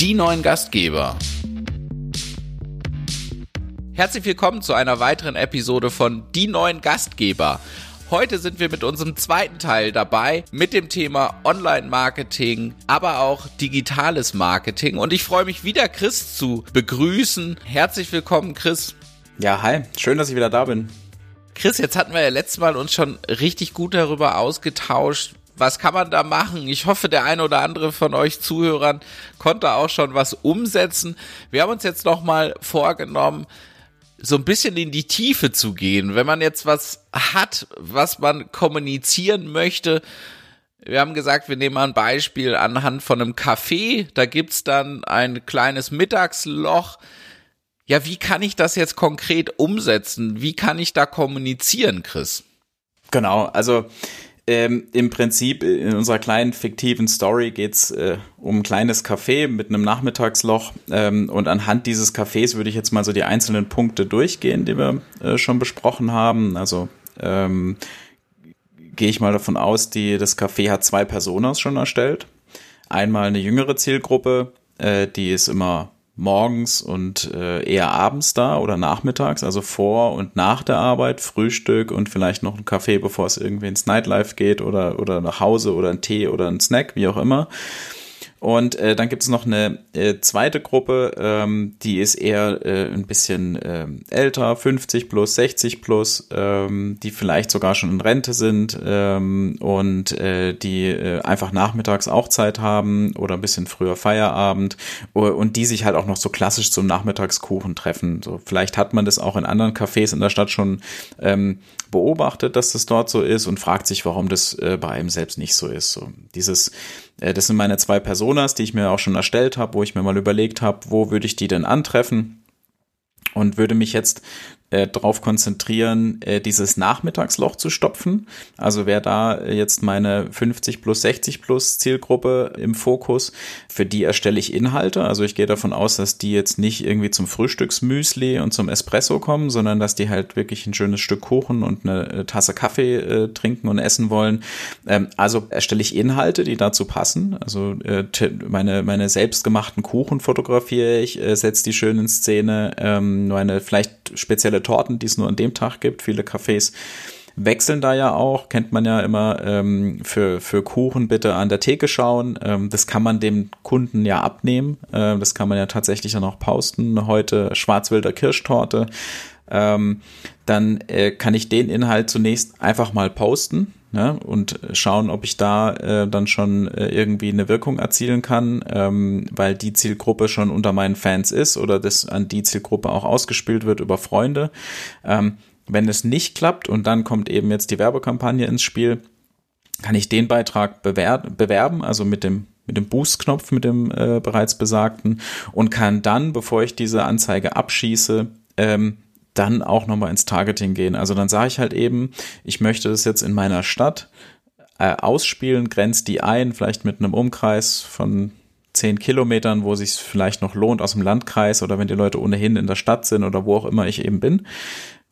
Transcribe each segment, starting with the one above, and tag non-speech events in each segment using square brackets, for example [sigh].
die neuen Gastgeber. Herzlich willkommen zu einer weiteren Episode von Die neuen Gastgeber. Heute sind wir mit unserem zweiten Teil dabei mit dem Thema Online-Marketing, aber auch digitales Marketing. Und ich freue mich wieder, Chris zu begrüßen. Herzlich willkommen, Chris. Ja, hi. Schön, dass ich wieder da bin. Chris, jetzt hatten wir ja letztes Mal uns schon richtig gut darüber ausgetauscht, was kann man da machen? Ich hoffe, der eine oder andere von euch Zuhörern konnte auch schon was umsetzen. Wir haben uns jetzt noch mal vorgenommen, so ein bisschen in die Tiefe zu gehen. Wenn man jetzt was hat, was man kommunizieren möchte, wir haben gesagt, wir nehmen mal ein Beispiel anhand von einem Café. Da gibt's dann ein kleines Mittagsloch. Ja, wie kann ich das jetzt konkret umsetzen? Wie kann ich da kommunizieren, Chris? Genau, also ähm, Im Prinzip in unserer kleinen fiktiven Story geht's äh, um ein kleines Café mit einem Nachmittagsloch. Ähm, und anhand dieses Cafés würde ich jetzt mal so die einzelnen Punkte durchgehen, die wir äh, schon besprochen haben. Also ähm, gehe ich mal davon aus, die, das Café hat zwei Personas schon erstellt. Einmal eine jüngere Zielgruppe, äh, die ist immer morgens und äh, eher abends da oder nachmittags, also vor und nach der Arbeit, Frühstück und vielleicht noch ein Kaffee, bevor es irgendwie ins Nightlife geht oder, oder nach Hause oder ein Tee oder ein Snack, wie auch immer. Und äh, dann gibt es noch eine äh, zweite Gruppe, ähm, die ist eher äh, ein bisschen äh, älter, 50 plus, 60 plus, ähm, die vielleicht sogar schon in Rente sind ähm, und äh, die äh, einfach nachmittags auch Zeit haben oder ein bisschen früher Feierabend und die sich halt auch noch so klassisch zum Nachmittagskuchen treffen. So vielleicht hat man das auch in anderen Cafés in der Stadt schon ähm, beobachtet, dass das dort so ist und fragt sich, warum das äh, bei einem selbst nicht so ist. So dieses äh, das sind meine zwei Personas, die ich mir auch schon erstellt habe, wo ich mir mal überlegt habe, wo würde ich die denn antreffen? Und würde mich jetzt äh, darauf konzentrieren, äh, dieses Nachmittagsloch zu stopfen. Also wäre da jetzt meine 50 plus 60 plus Zielgruppe im Fokus. Für die erstelle ich Inhalte. Also ich gehe davon aus, dass die jetzt nicht irgendwie zum Frühstücksmüsli und zum Espresso kommen, sondern dass die halt wirklich ein schönes Stück Kuchen und eine äh, Tasse Kaffee äh, trinken und essen wollen. Ähm, also erstelle ich Inhalte, die dazu passen. Also äh, meine, meine selbstgemachten Kuchen fotografiere ich, äh, setze die schön in Szene. Ähm, meine vielleicht spezielle Torten, die es nur an dem Tag gibt. Viele Cafés wechseln da ja auch, kennt man ja immer, ähm, für, für Kuchen bitte an der Theke schauen. Ähm, das kann man dem Kunden ja abnehmen. Ähm, das kann man ja tatsächlich dann auch posten. Heute Schwarzwälder Kirschtorte. Ähm, dann äh, kann ich den Inhalt zunächst einfach mal posten ne, und schauen, ob ich da äh, dann schon äh, irgendwie eine Wirkung erzielen kann, ähm, weil die Zielgruppe schon unter meinen Fans ist oder das an die Zielgruppe auch ausgespielt wird über Freunde. Ähm, wenn es nicht klappt und dann kommt eben jetzt die Werbekampagne ins Spiel, kann ich den Beitrag bewerben, also mit dem mit dem Boost-Knopf, mit dem äh, bereits besagten und kann dann, bevor ich diese Anzeige abschieße, ähm, dann auch nochmal ins Targeting gehen. Also dann sage ich halt eben, ich möchte das jetzt in meiner Stadt äh, ausspielen, grenzt die ein, vielleicht mit einem Umkreis von zehn Kilometern, wo sich vielleicht noch lohnt aus dem Landkreis oder wenn die Leute ohnehin in der Stadt sind oder wo auch immer ich eben bin.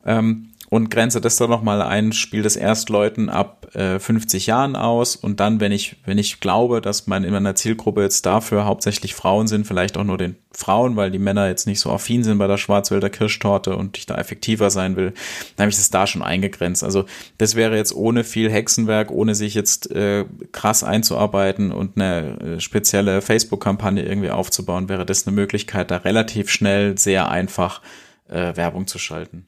Ähm, und grenze das dann nochmal ein, spiele das erst Leuten ab äh, 50 Jahren aus und dann, wenn ich, wenn ich glaube, dass mein, in meiner Zielgruppe jetzt dafür hauptsächlich Frauen sind, vielleicht auch nur den Frauen, weil die Männer jetzt nicht so affin sind bei der Schwarzwälder Kirschtorte und ich da effektiver sein will, dann habe ich das da schon eingegrenzt. Also das wäre jetzt ohne viel Hexenwerk, ohne sich jetzt äh, krass einzuarbeiten und eine äh, spezielle Facebook-Kampagne irgendwie aufzubauen, wäre das eine Möglichkeit, da relativ schnell sehr einfach äh, Werbung zu schalten.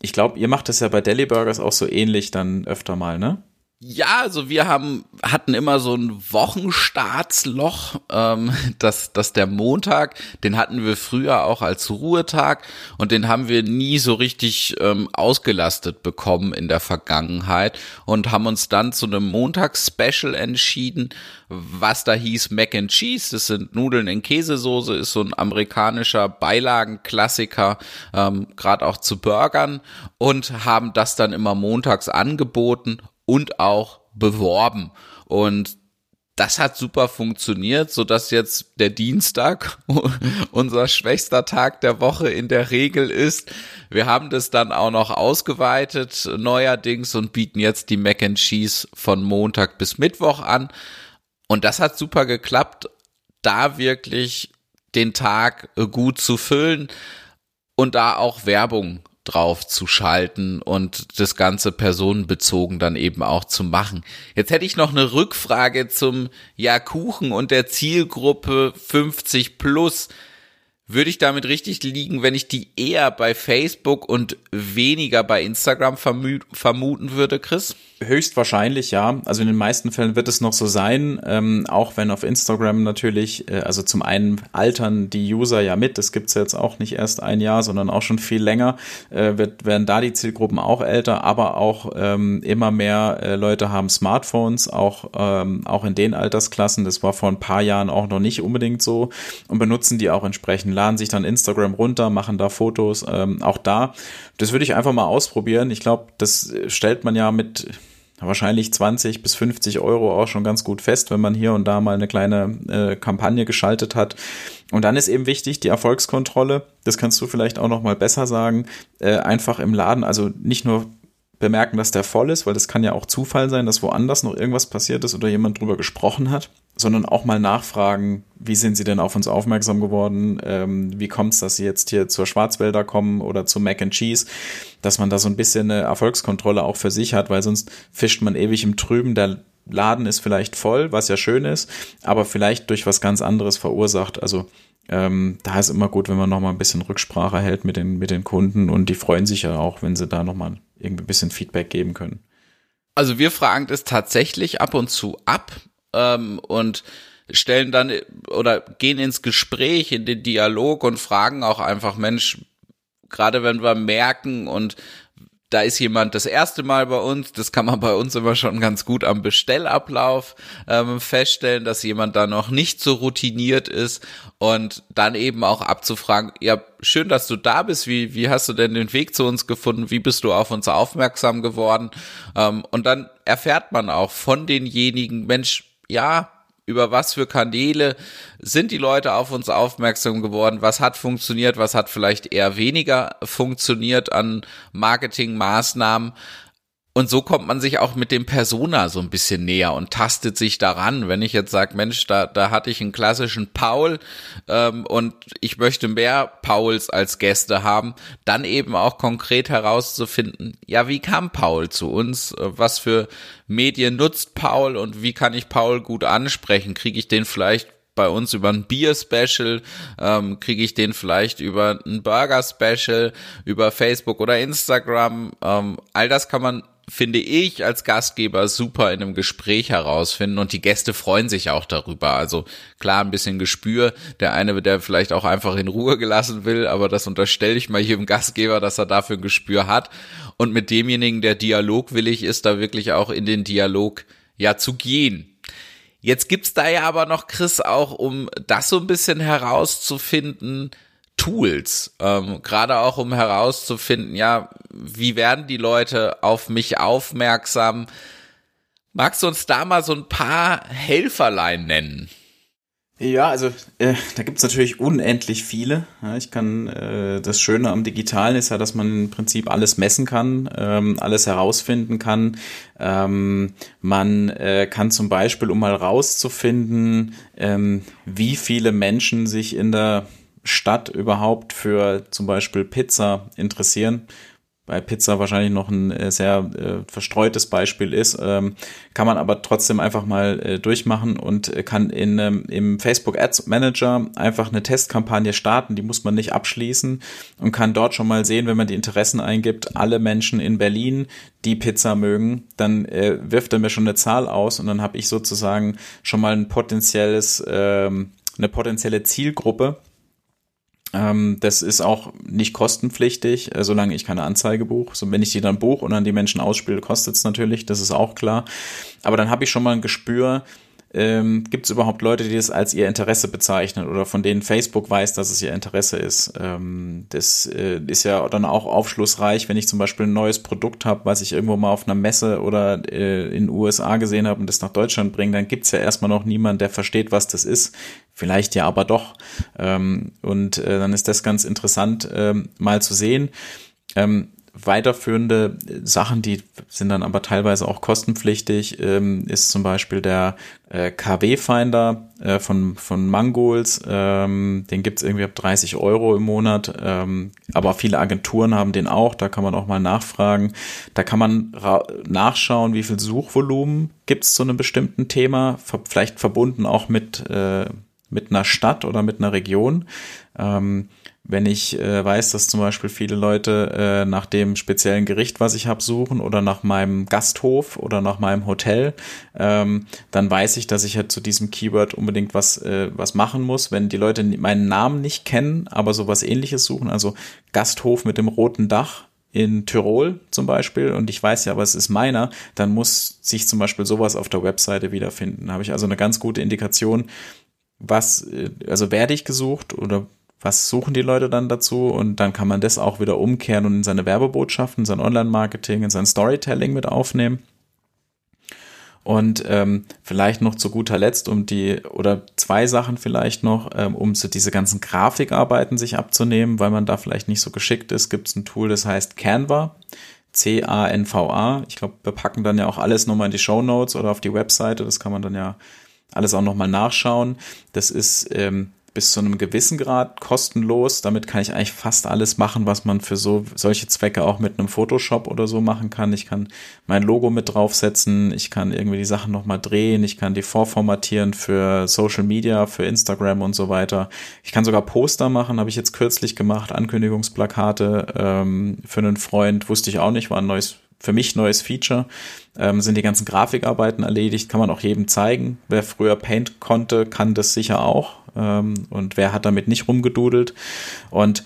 Ich glaube, ihr macht das ja bei Deli Burgers auch so ähnlich dann öfter mal, ne? Ja, also wir haben hatten immer so ein Wochenstartsloch, ähm, [laughs] dass dass der Montag, den hatten wir früher auch als Ruhetag und den haben wir nie so richtig ähm, ausgelastet bekommen in der Vergangenheit und haben uns dann zu einem Montags-Special entschieden, was da hieß Mac and Cheese. Das sind Nudeln in Käsesoße, ist so ein amerikanischer Beilagenklassiker, ähm, gerade auch zu Burgern und haben das dann immer montags angeboten und auch beworben. Und das hat super funktioniert, so dass jetzt der Dienstag [laughs] unser schwächster Tag der Woche in der Regel ist. Wir haben das dann auch noch ausgeweitet neuerdings und bieten jetzt die Mac and Cheese von Montag bis Mittwoch an. Und das hat super geklappt da wirklich den Tag gut zu füllen und da auch Werbung drauf zu schalten und das Ganze personenbezogen dann eben auch zu machen. Jetzt hätte ich noch eine Rückfrage zum Ja Kuchen und der Zielgruppe 50 plus. Würde ich damit richtig liegen, wenn ich die eher bei Facebook und weniger bei Instagram vermuten würde, Chris? Höchstwahrscheinlich, ja. Also in den meisten Fällen wird es noch so sein, ähm, auch wenn auf Instagram natürlich, äh, also zum einen altern die User ja mit, das gibt's jetzt auch nicht erst ein Jahr, sondern auch schon viel länger, äh, wird, werden da die Zielgruppen auch älter, aber auch ähm, immer mehr äh, Leute haben Smartphones, auch, ähm, auch in den Altersklassen, das war vor ein paar Jahren auch noch nicht unbedingt so und benutzen die auch entsprechend, laden sich dann Instagram runter, machen da Fotos, ähm, auch da. Das würde ich einfach mal ausprobieren. Ich glaube, das stellt man ja mit wahrscheinlich 20 bis 50 Euro auch schon ganz gut fest, wenn man hier und da mal eine kleine äh, Kampagne geschaltet hat. Und dann ist eben wichtig die Erfolgskontrolle. Das kannst du vielleicht auch noch mal besser sagen. Äh, einfach im Laden, also nicht nur bemerken, dass der voll ist, weil das kann ja auch Zufall sein, dass woanders noch irgendwas passiert ist oder jemand drüber gesprochen hat, sondern auch mal nachfragen, wie sind Sie denn auf uns aufmerksam geworden? Ähm, wie kommt es, dass Sie jetzt hier zur Schwarzwälder kommen oder zu Mac and Cheese? Dass man da so ein bisschen eine Erfolgskontrolle auch für sich hat, weil sonst fischt man ewig im Trüben. Der Laden ist vielleicht voll, was ja schön ist, aber vielleicht durch was ganz anderes verursacht. Also ähm, da ist immer gut, wenn man noch mal ein bisschen Rücksprache hält mit den, mit den Kunden und die freuen sich ja auch, wenn sie da noch mal irgendwie ein bisschen Feedback geben können. Also wir fragen das tatsächlich ab und zu ab ähm, und stellen dann oder gehen ins Gespräch, in den Dialog und fragen auch einfach, Mensch, gerade wenn wir merken und da ist jemand das erste Mal bei uns, das kann man bei uns immer schon ganz gut am Bestellablauf ähm, feststellen, dass jemand da noch nicht so routiniert ist und dann eben auch abzufragen, ja, schön, dass du da bist, wie, wie hast du denn den Weg zu uns gefunden, wie bist du auf uns aufmerksam geworden? Ähm, und dann erfährt man auch von denjenigen, Mensch, ja, über was für Kanäle sind die Leute auf uns aufmerksam geworden, was hat funktioniert, was hat vielleicht eher weniger funktioniert an Marketingmaßnahmen. Und so kommt man sich auch mit dem Persona so ein bisschen näher und tastet sich daran. Wenn ich jetzt sage, Mensch, da, da hatte ich einen klassischen Paul ähm, und ich möchte mehr Pauls als Gäste haben, dann eben auch konkret herauszufinden, ja, wie kam Paul zu uns? Was für Medien nutzt Paul und wie kann ich Paul gut ansprechen? Kriege ich den vielleicht bei uns über ein Bier-Special, ähm, kriege ich den vielleicht über ein Burger-Special, über Facebook oder Instagram. Ähm, all das kann man finde ich, als Gastgeber super in einem Gespräch herausfinden und die Gäste freuen sich auch darüber. Also klar, ein bisschen Gespür. Der eine, der vielleicht auch einfach in Ruhe gelassen will, aber das unterstelle ich mal jedem Gastgeber, dass er dafür ein Gespür hat. Und mit demjenigen, der dialogwillig ist, da wirklich auch in den Dialog ja zu gehen. Jetzt gibt's da ja aber noch, Chris, auch um das so ein bisschen herauszufinden, Tools, ähm, gerade auch um herauszufinden, ja, wie werden die Leute auf mich aufmerksam? Magst du uns da mal so ein paar Helferlein nennen? Ja, also äh, da gibt's natürlich unendlich viele. Ja, ich kann äh, das Schöne am Digitalen ist ja, dass man im Prinzip alles messen kann, ähm, alles herausfinden kann. Ähm, man äh, kann zum Beispiel, um mal rauszufinden, ähm, wie viele Menschen sich in der Stadt überhaupt für zum Beispiel Pizza interessieren, bei Pizza wahrscheinlich noch ein äh, sehr äh, verstreutes Beispiel ist, ähm, kann man aber trotzdem einfach mal äh, durchmachen und kann in, ähm, im Facebook Ads Manager einfach eine Testkampagne starten, die muss man nicht abschließen und kann dort schon mal sehen, wenn man die Interessen eingibt, alle Menschen in Berlin, die Pizza mögen, dann äh, wirft er mir schon eine Zahl aus und dann habe ich sozusagen schon mal ein potenzielles, ähm, eine potenzielle Zielgruppe, das ist auch nicht kostenpflichtig, äh, solange ich keine Anzeige buche. So, wenn ich die dann buche und an die Menschen ausspiele, kostet es natürlich, das ist auch klar. Aber dann habe ich schon mal ein Gespür, ähm, Gibt es überhaupt Leute, die das als ihr Interesse bezeichnen oder von denen Facebook weiß, dass es ihr Interesse ist? Ähm, das äh, ist ja dann auch aufschlussreich, wenn ich zum Beispiel ein neues Produkt habe, was ich irgendwo mal auf einer Messe oder äh, in den USA gesehen habe und das nach Deutschland bringe, dann gibt es ja erstmal noch niemanden, der versteht, was das ist. Vielleicht ja, aber doch. Ähm, und äh, dann ist das ganz interessant ähm, mal zu sehen. Ähm, weiterführende Sachen, die sind dann aber teilweise auch kostenpflichtig, ähm, ist zum Beispiel der äh, KW-Finder äh, von, von Mangols. Ähm, den gibt's irgendwie ab 30 Euro im Monat, ähm, aber viele Agenturen haben den auch, da kann man auch mal nachfragen. Da kann man nachschauen, wie viel Suchvolumen gibt's zu einem bestimmten Thema, vielleicht verbunden auch mit, äh, mit einer Stadt oder mit einer Region. Ähm, wenn ich äh, weiß, dass zum Beispiel viele Leute äh, nach dem speziellen Gericht, was ich habe, suchen oder nach meinem Gasthof oder nach meinem Hotel, ähm, dann weiß ich, dass ich halt zu diesem Keyword unbedingt was, äh, was machen muss. Wenn die Leute meinen Namen nicht kennen, aber sowas ähnliches suchen, also Gasthof mit dem roten Dach, in Tirol zum Beispiel und ich weiß ja, aber es ist meiner, dann muss sich zum Beispiel sowas auf der Webseite wiederfinden. Da habe ich also eine ganz gute Indikation, was, äh, also werde ich gesucht oder was suchen die Leute dann dazu und dann kann man das auch wieder umkehren und in seine Werbebotschaften, sein Online-Marketing, in sein Storytelling mit aufnehmen. Und ähm, vielleicht noch zu guter Letzt, um die, oder zwei Sachen vielleicht noch, ähm, um so diese ganzen Grafikarbeiten sich abzunehmen, weil man da vielleicht nicht so geschickt ist, gibt es ein Tool, das heißt Canva. C-A-N-V-A. Ich glaube, wir packen dann ja auch alles nochmal in die Show Notes oder auf die Webseite. Das kann man dann ja alles auch nochmal nachschauen. Das ist ähm, bis zu einem gewissen Grad kostenlos. Damit kann ich eigentlich fast alles machen, was man für so solche Zwecke auch mit einem Photoshop oder so machen kann. Ich kann mein Logo mit draufsetzen, ich kann irgendwie die Sachen nochmal drehen, ich kann die vorformatieren für Social Media, für Instagram und so weiter. Ich kann sogar Poster machen, habe ich jetzt kürzlich gemacht, Ankündigungsplakate ähm, für einen Freund, wusste ich auch nicht, war ein neues für mich neues Feature. Ähm, sind die ganzen Grafikarbeiten erledigt, kann man auch jedem zeigen. Wer früher Paint konnte, kann das sicher auch ähm, und wer hat damit nicht rumgedudelt. Und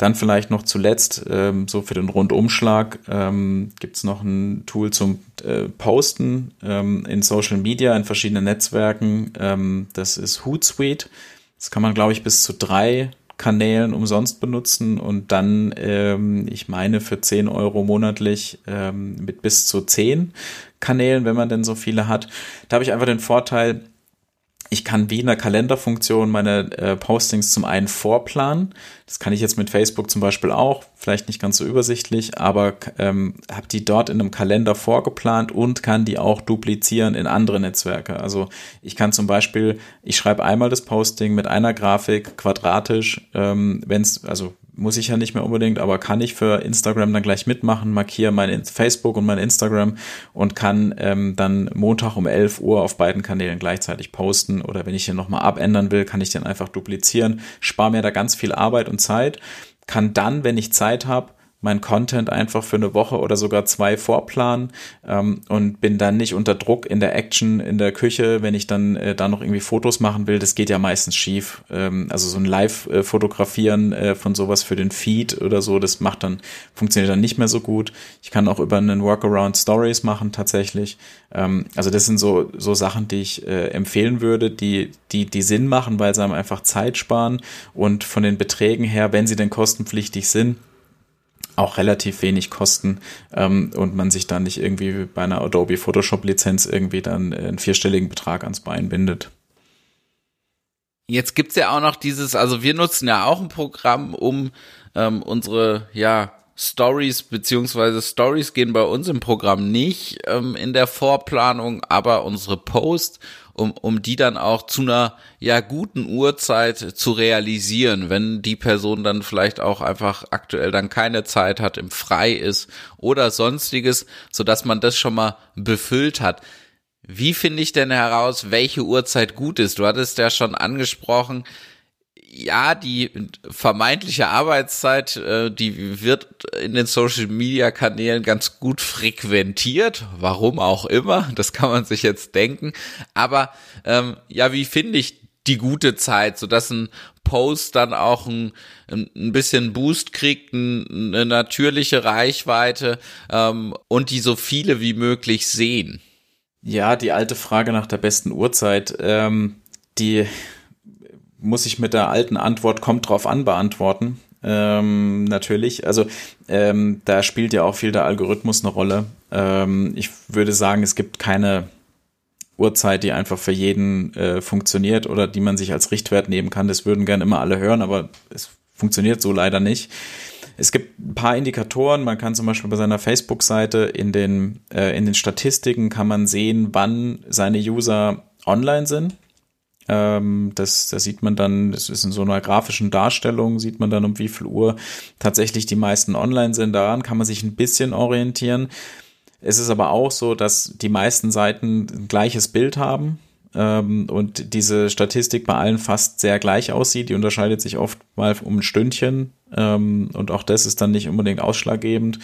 dann vielleicht noch zuletzt, ähm, so für den Rundumschlag, ähm, gibt noch ein Tool zum äh, Posten ähm, in Social Media, in verschiedenen Netzwerken. Ähm, das ist Hootsuite. Das kann man, glaube ich, bis zu drei Kanälen umsonst benutzen und dann, ähm, ich meine, für 10 Euro monatlich ähm, mit bis zu 10 Kanälen, wenn man denn so viele hat. Da habe ich einfach den Vorteil, ich kann wie in der Kalenderfunktion meine äh, Postings zum einen vorplanen. Das kann ich jetzt mit Facebook zum Beispiel auch, vielleicht nicht ganz so übersichtlich, aber ähm, habe die dort in einem Kalender vorgeplant und kann die auch duplizieren in andere Netzwerke. Also ich kann zum Beispiel, ich schreibe einmal das Posting mit einer Grafik quadratisch, ähm, wenn es, also muss ich ja nicht mehr unbedingt, aber kann ich für Instagram dann gleich mitmachen, markiere mein Facebook und mein Instagram und kann ähm, dann Montag um 11 Uhr auf beiden Kanälen gleichzeitig posten oder wenn ich den nochmal abändern will, kann ich den einfach duplizieren, spare mir da ganz viel Arbeit und Zeit, kann dann, wenn ich Zeit habe, mein Content einfach für eine Woche oder sogar zwei vorplanen ähm, und bin dann nicht unter Druck in der Action in der Küche, wenn ich dann äh, da noch irgendwie Fotos machen will. Das geht ja meistens schief. Ähm, also so ein Live-Fotografieren äh, von sowas für den Feed oder so, das macht dann, funktioniert dann nicht mehr so gut. Ich kann auch über einen Workaround Stories machen tatsächlich. Ähm, also das sind so, so Sachen, die ich äh, empfehlen würde, die, die, die Sinn machen, weil sie einem einfach Zeit sparen und von den Beträgen her, wenn sie denn kostenpflichtig sind, auch relativ wenig kosten ähm, und man sich dann nicht irgendwie bei einer Adobe Photoshop Lizenz irgendwie dann einen vierstelligen Betrag ans Bein bindet. Jetzt gibt's ja auch noch dieses, also wir nutzen ja auch ein Programm, um ähm, unsere, ja, Stories beziehungsweise Stories gehen bei uns im Programm nicht ähm, in der Vorplanung, aber unsere Post um, um die dann auch zu einer ja guten Uhrzeit zu realisieren, wenn die Person dann vielleicht auch einfach aktuell dann keine Zeit hat, im Frei ist oder sonstiges, so dass man das schon mal befüllt hat. Wie finde ich denn heraus, welche Uhrzeit gut ist? Du hattest ja schon angesprochen, ja, die vermeintliche Arbeitszeit, äh, die wird in den Social Media Kanälen ganz gut frequentiert, warum auch immer, das kann man sich jetzt denken. Aber ähm, ja, wie finde ich die gute Zeit, so dass ein Post dann auch ein, ein bisschen Boost kriegt, ein, eine natürliche Reichweite ähm, und die so viele wie möglich sehen? Ja, die alte Frage nach der besten Uhrzeit, ähm, die muss ich mit der alten Antwort kommt drauf an beantworten. Ähm, natürlich. Also ähm, da spielt ja auch viel der Algorithmus eine Rolle. Ähm, ich würde sagen, es gibt keine Uhrzeit, die einfach für jeden äh, funktioniert oder die man sich als Richtwert nehmen kann. Das würden gern immer alle hören, aber es funktioniert so leider nicht. es gibt ein paar Indikatoren. Man kann zum Beispiel bei seiner Facebook-Seite in den, äh, in den Statistiken kann man sehen, wann seine User online sind. Ähm, das, das sieht man dann, das ist in so einer grafischen Darstellung, sieht man dann, um wie viel Uhr tatsächlich die meisten online sind. Daran kann man sich ein bisschen orientieren. Es ist aber auch so, dass die meisten Seiten ein gleiches Bild haben ähm, und diese Statistik bei allen fast sehr gleich aussieht. Die unterscheidet sich oft mal um ein Stündchen ähm, und auch das ist dann nicht unbedingt ausschlaggebend.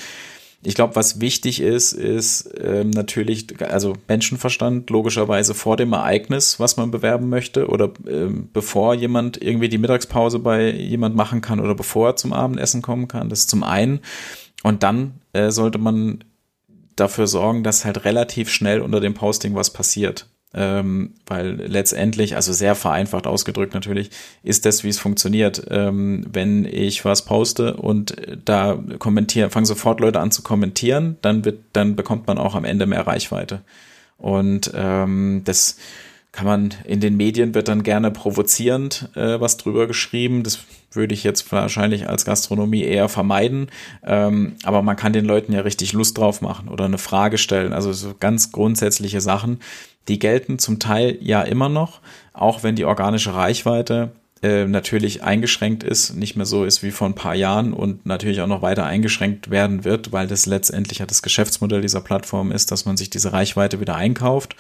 Ich glaube, was wichtig ist, ist ähm, natürlich, also Menschenverstand logischerweise vor dem Ereignis, was man bewerben möchte oder ähm, bevor jemand irgendwie die Mittagspause bei jemand machen kann oder bevor er zum Abendessen kommen kann. Das ist zum einen. Und dann äh, sollte man dafür sorgen, dass halt relativ schnell unter dem Posting was passiert ähm, weil letztendlich, also sehr vereinfacht ausgedrückt natürlich, ist das, wie es funktioniert. Ähm, wenn ich was poste und da kommentieren, fangen sofort Leute an zu kommentieren, dann wird, dann bekommt man auch am Ende mehr Reichweite. Und ähm, das kann man in den Medien wird dann gerne provozierend äh, was drüber geschrieben. Das würde ich jetzt wahrscheinlich als Gastronomie eher vermeiden. Ähm, aber man kann den Leuten ja richtig Lust drauf machen oder eine Frage stellen. Also so ganz grundsätzliche Sachen, die gelten zum Teil ja immer noch, auch wenn die organische Reichweite äh, natürlich eingeschränkt ist, nicht mehr so ist wie vor ein paar Jahren und natürlich auch noch weiter eingeschränkt werden wird, weil das letztendlich ja das Geschäftsmodell dieser Plattform ist, dass man sich diese Reichweite wieder einkauft.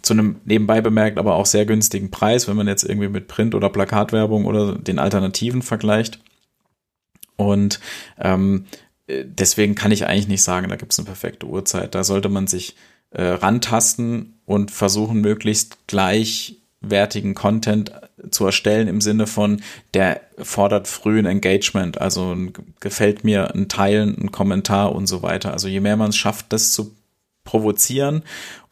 Zu einem nebenbei bemerkt, aber auch sehr günstigen Preis, wenn man jetzt irgendwie mit Print- oder Plakatwerbung oder den Alternativen vergleicht. Und ähm, äh, deswegen kann ich eigentlich nicht sagen, da gibt es eine perfekte Uhrzeit. Da sollte man sich äh, rantasten und versuchen, möglichst gleichwertigen Content zu erstellen im Sinne von, der fordert frühen Engagement, also ein, gefällt mir ein Teilen, ein Kommentar und so weiter. Also je mehr man es schafft, das zu provozieren,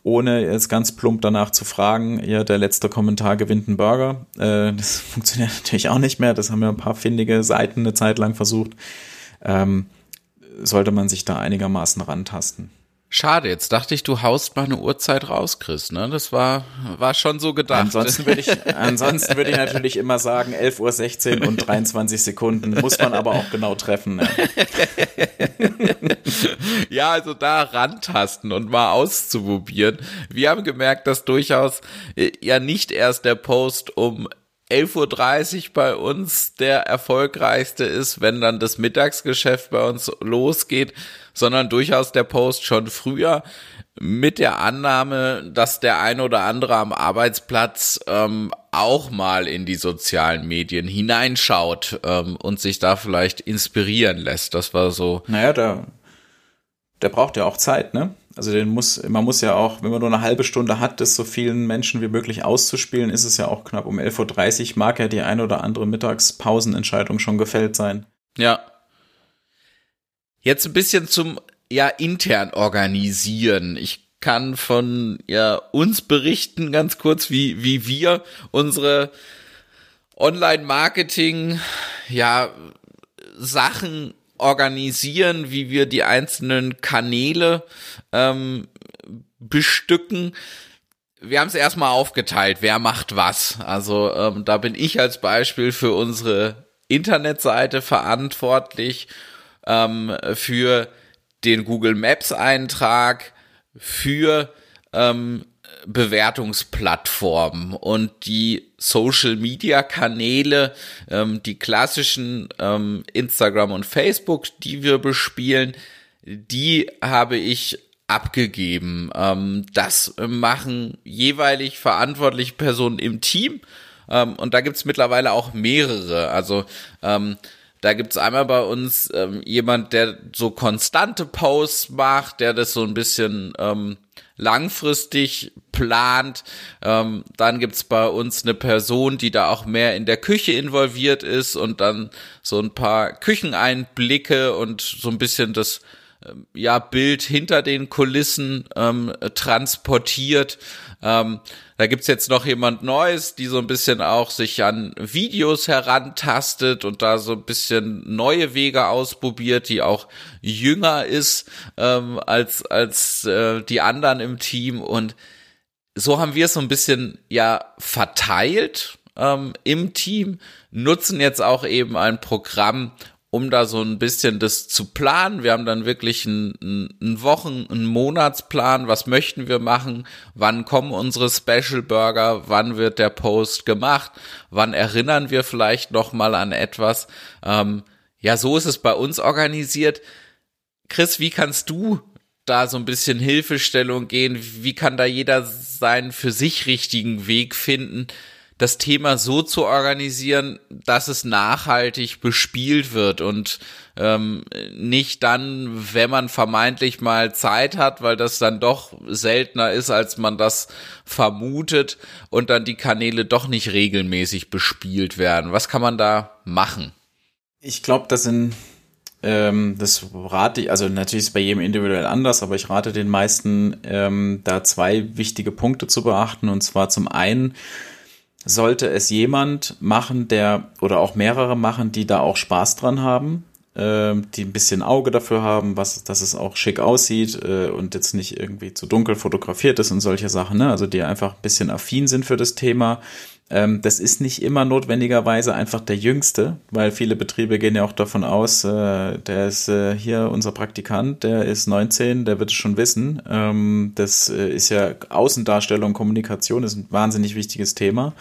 ohne jetzt ganz plump danach zu fragen, ja, der letzte Kommentar gewinnt einen Burger. Äh, das [laughs] funktioniert natürlich auch nicht mehr. Das haben ja ein paar findige Seiten eine Zeit lang versucht. Ähm, sollte man sich da einigermaßen rantasten. Schade, jetzt dachte ich, du haust mal eine Uhrzeit raus, Chris. Ne? Das war, war schon so gedacht. Ansonsten würde ich, ansonsten würde ich natürlich immer sagen, 11.16 Uhr und 23 Sekunden muss man aber auch genau treffen. Ja, [laughs] ja also da rantasten und mal auszuprobieren. Wir haben gemerkt, dass durchaus äh, ja nicht erst der Post um 11.30 Uhr bei uns der erfolgreichste ist, wenn dann das Mittagsgeschäft bei uns losgeht, sondern durchaus der Post schon früher mit der Annahme, dass der ein oder andere am Arbeitsplatz ähm, auch mal in die sozialen Medien hineinschaut ähm, und sich da vielleicht inspirieren lässt. Das war so. Naja, der, der braucht ja auch Zeit, ne? Also den muss, man muss ja auch, wenn man nur eine halbe Stunde hat, das so vielen Menschen wie möglich auszuspielen, ist es ja auch knapp um 11.30 Uhr, mag ja die ein oder andere Mittagspausenentscheidung schon gefällt sein. Ja. Jetzt ein bisschen zum, ja, intern organisieren. Ich kann von, ja, uns berichten ganz kurz, wie, wie wir unsere Online-Marketing, ja, Sachen organisieren, wie wir die einzelnen Kanäle ähm, bestücken. Wir haben es erstmal aufgeteilt, wer macht was. Also ähm, da bin ich als Beispiel für unsere Internetseite verantwortlich, ähm, für den Google Maps Eintrag, für ähm, Bewertungsplattformen und die Social Media Kanäle, ähm, die klassischen ähm, Instagram und Facebook, die wir bespielen, die habe ich abgegeben. Ähm, das machen jeweilig verantwortliche Personen im Team. Ähm, und da gibt's mittlerweile auch mehrere. Also ähm, da gibt's einmal bei uns ähm, jemand, der so konstante Posts macht, der das so ein bisschen langfristig plant. Ähm, dann gibt's bei uns eine Person, die da auch mehr in der Küche involviert ist und dann so ein paar Kücheneinblicke und so ein bisschen das ähm, ja, Bild hinter den Kulissen ähm, transportiert. Ähm, da gibt's jetzt noch jemand Neues, die so ein bisschen auch sich an Videos herantastet und da so ein bisschen neue Wege ausprobiert, die auch jünger ist ähm, als, als äh, die anderen im Team. Und so haben wir es so ein bisschen ja verteilt ähm, im Team, nutzen jetzt auch eben ein Programm, um da so ein bisschen das zu planen. Wir haben dann wirklich einen, einen Wochen-, einen Monatsplan. Was möchten wir machen? Wann kommen unsere Special Burger? Wann wird der Post gemacht? Wann erinnern wir vielleicht noch mal an etwas? Ähm, ja, so ist es bei uns organisiert. Chris, wie kannst du da so ein bisschen Hilfestellung gehen? Wie kann da jeder seinen für sich richtigen Weg finden? Das Thema so zu organisieren, dass es nachhaltig bespielt wird und ähm, nicht dann, wenn man vermeintlich mal Zeit hat, weil das dann doch seltener ist, als man das vermutet und dann die Kanäle doch nicht regelmäßig bespielt werden. Was kann man da machen? Ich glaube, das sind ähm, das rate ich, also natürlich ist es bei jedem individuell anders, aber ich rate den meisten, ähm, da zwei wichtige Punkte zu beachten. Und zwar zum einen, sollte es jemand machen, der oder auch mehrere machen, die da auch Spaß dran haben, äh, die ein bisschen Auge dafür haben, was, dass es auch schick aussieht äh, und jetzt nicht irgendwie zu dunkel fotografiert ist und solche Sachen, ne? Also die einfach ein bisschen affin sind für das Thema, das ist nicht immer notwendigerweise einfach der Jüngste, weil viele Betriebe gehen ja auch davon aus, äh, der ist äh, hier unser Praktikant, der ist 19, der wird es schon wissen. Ähm, das äh, ist ja Außendarstellung, Kommunikation ist ein wahnsinnig wichtiges Thema.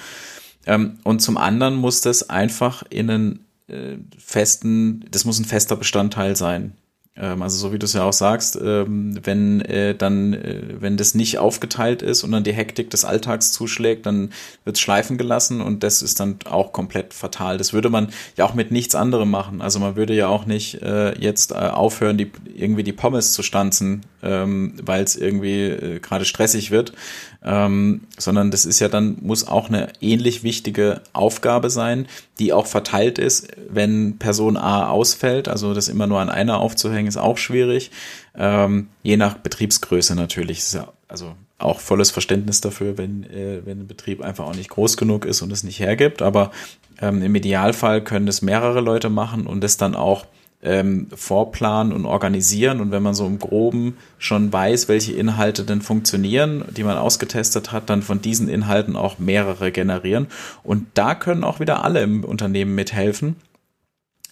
Ähm, und zum anderen muss das einfach in einen äh, festen, das muss ein fester Bestandteil sein ähm, also so wie du es ja auch sagst, ähm, wenn äh, dann, äh, wenn das nicht aufgeteilt ist und dann die Hektik des Alltags zuschlägt, dann wird es schleifen gelassen und das ist dann auch komplett fatal. Das würde man ja auch mit nichts anderem machen. Also man würde ja auch nicht äh, jetzt aufhören, die irgendwie die Pommes zu stanzen, ähm, weil es irgendwie gerade stressig wird, ähm, sondern das ist ja dann, muss auch eine ähnlich wichtige Aufgabe sein, die auch verteilt ist, wenn Person A ausfällt, also das immer nur an einer aufzuhängen, ist auch schwierig, ähm, je nach Betriebsgröße natürlich, ist ja also auch volles Verständnis dafür, wenn, äh, wenn ein Betrieb einfach auch nicht groß genug ist und es nicht hergibt, aber ähm, im Idealfall können es mehrere Leute machen und es dann auch ähm, vorplanen und organisieren. Und wenn man so im Groben schon weiß, welche Inhalte denn funktionieren, die man ausgetestet hat, dann von diesen Inhalten auch mehrere generieren. Und da können auch wieder alle im Unternehmen mithelfen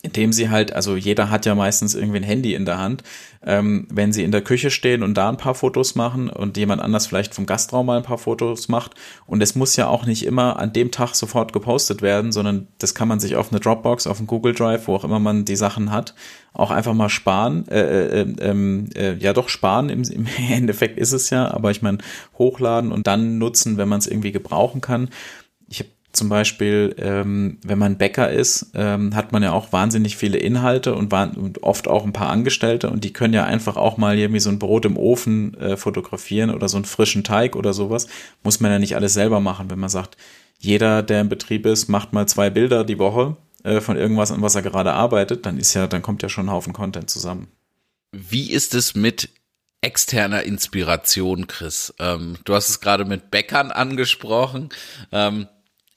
indem sie halt, also jeder hat ja meistens irgendwie ein Handy in der Hand, ähm, wenn sie in der Küche stehen und da ein paar Fotos machen und jemand anders vielleicht vom Gastraum mal ein paar Fotos macht. Und es muss ja auch nicht immer an dem Tag sofort gepostet werden, sondern das kann man sich auf eine Dropbox, auf einen Google Drive, wo auch immer man die Sachen hat, auch einfach mal sparen, äh, äh, ähm, äh, ja doch sparen, im, im [laughs] Endeffekt ist es ja, aber ich meine hochladen und dann nutzen, wenn man es irgendwie gebrauchen kann. Zum Beispiel, ähm, wenn man Bäcker ist, ähm, hat man ja auch wahnsinnig viele Inhalte und, und, oft auch ein paar Angestellte und die können ja einfach auch mal irgendwie so ein Brot im Ofen äh, fotografieren oder so einen frischen Teig oder sowas. Muss man ja nicht alles selber machen, wenn man sagt, jeder, der im Betrieb ist, macht mal zwei Bilder die Woche äh, von irgendwas, an was er gerade arbeitet, dann ist ja, dann kommt ja schon ein Haufen Content zusammen. Wie ist es mit externer Inspiration, Chris? Ähm, du hast es gerade mit Bäckern angesprochen. Ähm,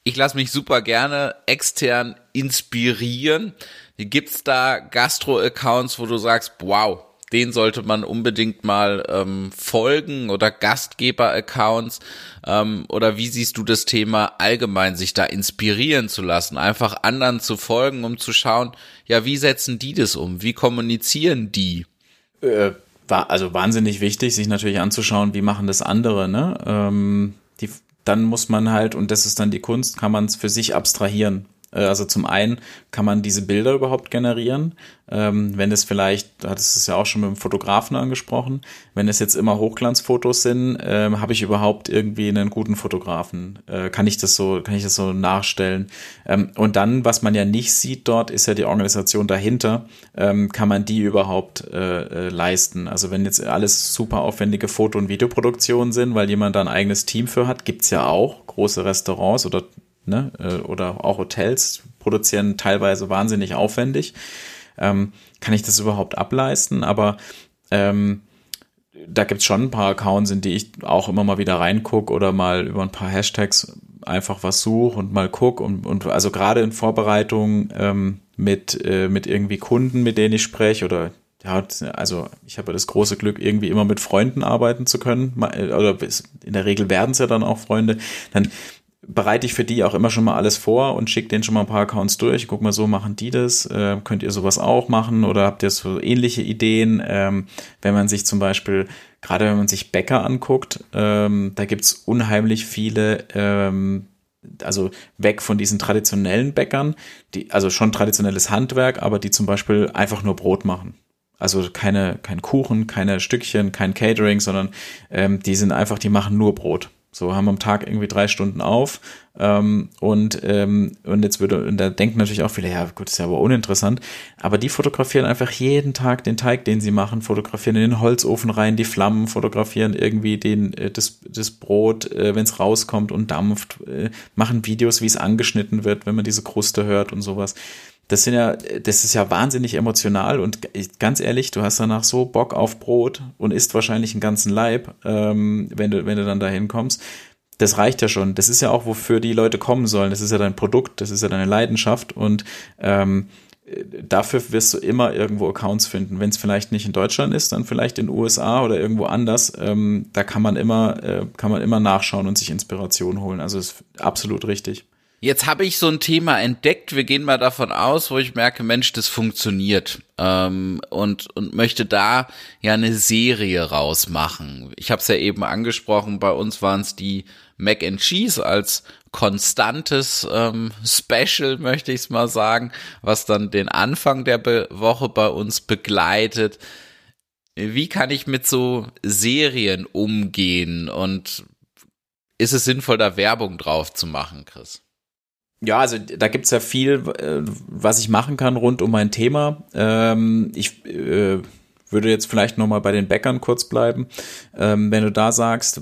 ich lasse mich super gerne extern inspirieren. Gibt's da Gastro-Accounts, wo du sagst, wow, den sollte man unbedingt mal ähm, folgen oder Gastgeber-Accounts? Ähm, oder wie siehst du das Thema allgemein, sich da inspirieren zu lassen, einfach anderen zu folgen, um zu schauen, ja, wie setzen die das um? Wie kommunizieren die? Äh, also wahnsinnig wichtig, sich natürlich anzuschauen, wie machen das andere, ne? Ähm, dann muss man halt, und das ist dann die Kunst, kann man es für sich abstrahieren. Äh, also zum einen kann man diese Bilder überhaupt generieren. Ähm, wenn es vielleicht, du hattest es ja auch schon mit dem Fotografen angesprochen, wenn es jetzt immer Hochglanzfotos sind, ähm, habe ich überhaupt irgendwie einen guten Fotografen? Äh, kann ich das so, kann ich das so nachstellen? Ähm, und dann, was man ja nicht sieht dort, ist ja die Organisation dahinter. Kann man die überhaupt äh, leisten? Also wenn jetzt alles super aufwendige Foto- und Videoproduktionen sind, weil jemand da ein eigenes Team für hat, gibt's ja auch große Restaurants oder ne, äh, oder auch Hotels produzieren teilweise wahnsinnig aufwendig. Ähm, kann ich das überhaupt ableisten? Aber ähm, da gibt's schon ein paar Accounts, in die ich auch immer mal wieder reinguck oder mal über ein paar Hashtags einfach was suche und mal guck und, und also gerade in Vorbereitung ähm, mit, äh, mit irgendwie Kunden, mit denen ich spreche oder ja, also ich habe das große Glück, irgendwie immer mit Freunden arbeiten zu können. Oder in der Regel werden es ja dann auch Freunde. Dann bereite ich für die auch immer schon mal alles vor und schicke denen schon mal ein paar Accounts durch. Guck mal, so machen die das. Äh, könnt ihr sowas auch machen oder habt ihr so ähnliche Ideen? Ähm, wenn man sich zum Beispiel, gerade wenn man sich Bäcker anguckt, ähm, da gibt's unheimlich viele ähm, also weg von diesen traditionellen Bäckern, die, also schon traditionelles Handwerk, aber die zum Beispiel einfach nur Brot machen. Also keine, kein Kuchen, keine Stückchen, kein Catering, sondern ähm, die sind einfach, die machen nur Brot. So haben am Tag irgendwie drei Stunden auf ähm, und ähm, und jetzt würde und da denken natürlich auch viele, ja gut, ist ja aber uninteressant. Aber die fotografieren einfach jeden Tag den Teig, den sie machen, fotografieren in den Holzofen rein, die Flammen, fotografieren irgendwie den äh, das das Brot, äh, wenn es rauskommt und dampft, äh, machen Videos, wie es angeschnitten wird, wenn man diese Kruste hört und sowas das sind ja, das ist ja wahnsinnig emotional und ganz ehrlich, du hast danach so Bock auf Brot und isst wahrscheinlich einen ganzen Leib, ähm, wenn du, wenn du dann da hinkommst. Das reicht ja schon. Das ist ja auch, wofür die Leute kommen sollen. Das ist ja dein Produkt, das ist ja deine Leidenschaft und ähm, dafür wirst du immer irgendwo Accounts finden. Wenn es vielleicht nicht in Deutschland ist, dann vielleicht in den USA oder irgendwo anders. Ähm, da kann man immer, äh, kann man immer nachschauen und sich Inspiration holen. Also ist absolut richtig. Jetzt habe ich so ein Thema entdeckt. Wir gehen mal davon aus, wo ich merke, Mensch, das funktioniert ähm, und und möchte da ja eine Serie rausmachen. Ich habe es ja eben angesprochen. Bei uns waren es die Mac and Cheese als konstantes ähm, Special, möchte ich es mal sagen, was dann den Anfang der Be Woche bei uns begleitet. Wie kann ich mit so Serien umgehen und ist es sinnvoll, da Werbung drauf zu machen, Chris? Ja, also da gibt's ja viel, äh, was ich machen kann rund um mein Thema. Ähm, ich äh, würde jetzt vielleicht nochmal bei den Bäckern kurz bleiben. Ähm, wenn du da sagst,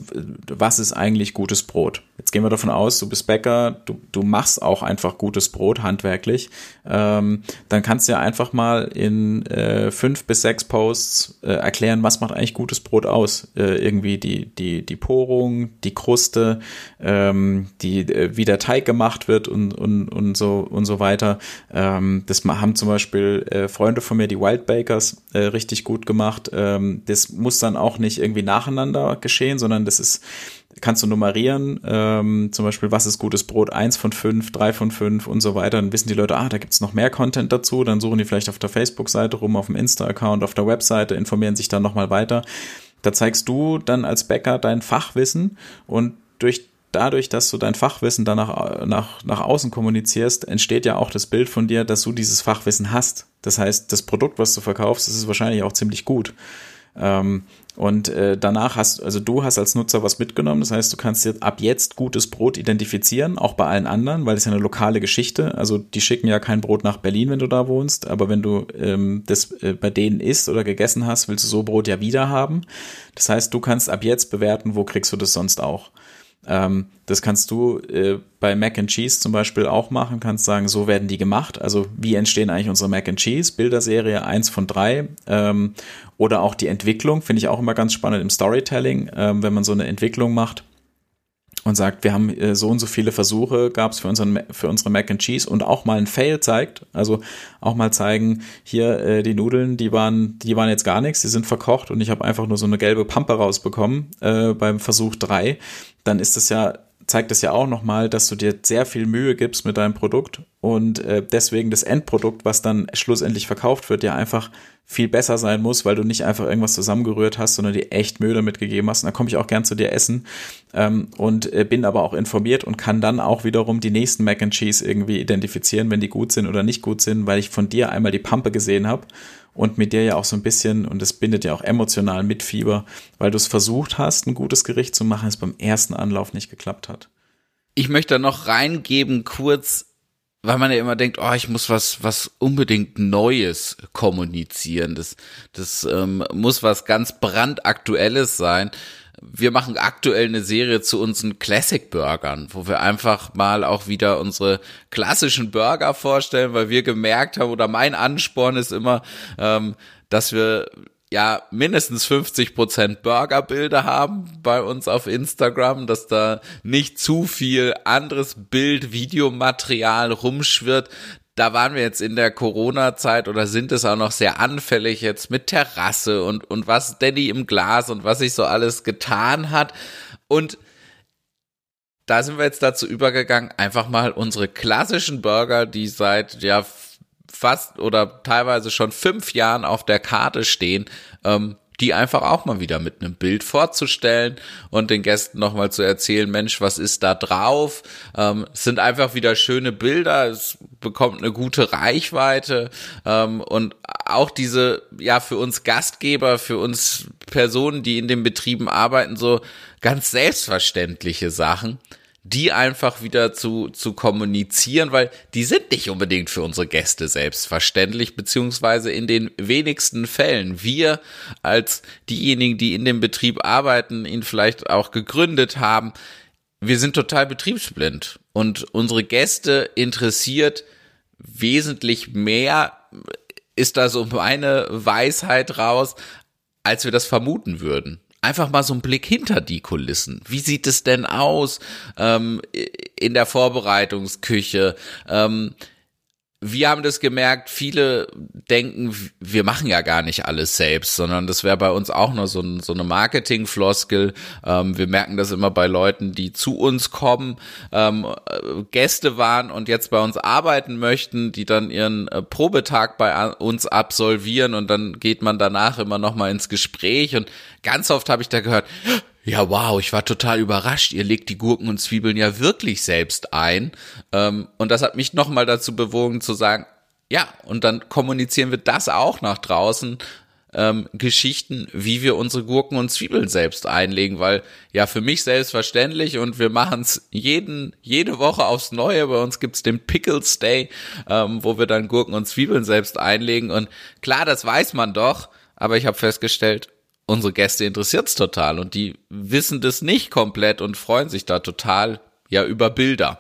was ist eigentlich gutes Brot? Jetzt gehen wir davon aus, du bist Bäcker, du, du machst auch einfach gutes Brot handwerklich. Ähm, dann kannst du ja einfach mal in äh, fünf bis sechs Posts äh, erklären, was macht eigentlich gutes Brot aus? Äh, irgendwie die, die, die Porung, die Kruste, ähm, die, äh, wie der Teig gemacht wird und, und, und so und so weiter. Ähm, das haben zum Beispiel äh, Freunde von mir, die Wild Bakers, äh, richtig gut gemacht. Ähm, das muss dann auch nicht irgendwie nacheinander geschehen, sondern das ist kannst du nummerieren, ähm, zum Beispiel, was ist gutes Brot, eins von fünf, drei von fünf und so weiter. Dann wissen die Leute, ah, da gibt's noch mehr Content dazu, dann suchen die vielleicht auf der Facebook-Seite rum, auf dem Insta-Account, auf der Webseite, informieren sich dann nochmal weiter. Da zeigst du dann als Bäcker dein Fachwissen und durch dadurch, dass du dein Fachwissen dann nach, nach, nach außen kommunizierst, entsteht ja auch das Bild von dir, dass du dieses Fachwissen hast. Das heißt, das Produkt, was du verkaufst, ist wahrscheinlich auch ziemlich gut. Ähm, und äh, danach hast, also du hast als Nutzer was mitgenommen. Das heißt, du kannst jetzt ab jetzt gutes Brot identifizieren, auch bei allen anderen, weil es ja eine lokale Geschichte. Also die schicken ja kein Brot nach Berlin, wenn du da wohnst, aber wenn du ähm, das äh, bei denen isst oder gegessen hast, willst du so Brot ja wieder haben. Das heißt, du kannst ab jetzt bewerten, wo kriegst du das sonst auch. Ähm, das kannst du äh, bei Mac and Cheese zum Beispiel auch machen, kannst sagen, so werden die gemacht. Also wie entstehen eigentlich unsere Mac and Cheese? Bilderserie eins von drei ähm, oder auch die Entwicklung, finde ich auch immer ganz spannend im Storytelling, ähm, wenn man so eine Entwicklung macht und sagt, wir haben äh, so und so viele Versuche, gab es für, unseren, für unsere Mac and Cheese und auch mal ein Fail zeigt, also auch mal zeigen, hier äh, die Nudeln, die waren, die waren jetzt gar nichts, die sind verkocht und ich habe einfach nur so eine gelbe Pampe rausbekommen äh, beim Versuch drei dann ist das ja zeigt es ja auch nochmal, dass du dir sehr viel Mühe gibst mit deinem Produkt und äh, deswegen das Endprodukt, was dann schlussendlich verkauft wird, ja einfach viel besser sein muss, weil du nicht einfach irgendwas zusammengerührt hast, sondern dir echt Mühe damit gegeben hast. Und da komme ich auch gern zu dir essen ähm, und äh, bin aber auch informiert und kann dann auch wiederum die nächsten Mac and Cheese irgendwie identifizieren, wenn die gut sind oder nicht gut sind, weil ich von dir einmal die Pampe gesehen habe und mit dir ja auch so ein bisschen, und es bindet ja auch emotional mit Fieber, weil du es versucht hast, ein gutes Gericht zu machen, es beim ersten Anlauf nicht geklappt hat. Ich möchte da noch reingeben, kurz, weil man ja immer denkt, oh, ich muss was, was unbedingt Neues kommunizieren. Das, das ähm, muss was ganz brandaktuelles sein wir machen aktuell eine Serie zu unseren Classic Burgern, wo wir einfach mal auch wieder unsere klassischen Burger vorstellen, weil wir gemerkt haben, oder mein Ansporn ist immer, ähm, dass wir ja mindestens 50 Prozent Burgerbilder haben bei uns auf Instagram, dass da nicht zu viel anderes Bild, Videomaterial rumschwirrt, da waren wir jetzt in der Corona-Zeit oder sind es auch noch sehr anfällig jetzt mit Terrasse und, und was Danny im Glas und was sich so alles getan hat. Und da sind wir jetzt dazu übergegangen, einfach mal unsere klassischen Burger, die seit ja fast oder teilweise schon fünf Jahren auf der Karte stehen, ähm, die einfach auch mal wieder mit einem Bild vorzustellen und den Gästen nochmal zu erzählen, Mensch, was ist da drauf? Ähm, es sind einfach wieder schöne Bilder, es bekommt eine gute Reichweite ähm, und auch diese, ja, für uns Gastgeber, für uns Personen, die in den Betrieben arbeiten, so ganz selbstverständliche Sachen die einfach wieder zu, zu kommunizieren, weil die sind nicht unbedingt für unsere Gäste selbstverständlich, beziehungsweise in den wenigsten Fällen. Wir als diejenigen, die in dem Betrieb arbeiten, ihn vielleicht auch gegründet haben, wir sind total betriebsblind und unsere Gäste interessiert wesentlich mehr, ist da so meine Weisheit raus, als wir das vermuten würden einfach mal so ein Blick hinter die Kulissen. Wie sieht es denn aus ähm, in der Vorbereitungsküche? Ähm, wir haben das gemerkt, viele denken, wir machen ja gar nicht alles selbst, sondern das wäre bei uns auch nur so, ein, so eine Marketing-Floskel. Ähm, wir merken das immer bei Leuten, die zu uns kommen, ähm, Gäste waren und jetzt bei uns arbeiten möchten, die dann ihren äh, Probetag bei uns absolvieren und dann geht man danach immer noch mal ins Gespräch und ganz oft habe ich da gehört, ja, wow, ich war total überrascht. Ihr legt die Gurken und Zwiebeln ja wirklich selbst ein. Ähm, und das hat mich nochmal dazu bewogen zu sagen, ja, und dann kommunizieren wir das auch nach draußen. Ähm, Geschichten, wie wir unsere Gurken und Zwiebeln selbst einlegen, weil ja für mich selbstverständlich und wir machen es jeden jede Woche aufs Neue. Bei uns gibt's den Pickles Day, ähm, wo wir dann Gurken und Zwiebeln selbst einlegen und klar, das weiß man doch, aber ich habe festgestellt, unsere Gäste interessiert's total und die wissen das nicht komplett und freuen sich da total ja über Bilder.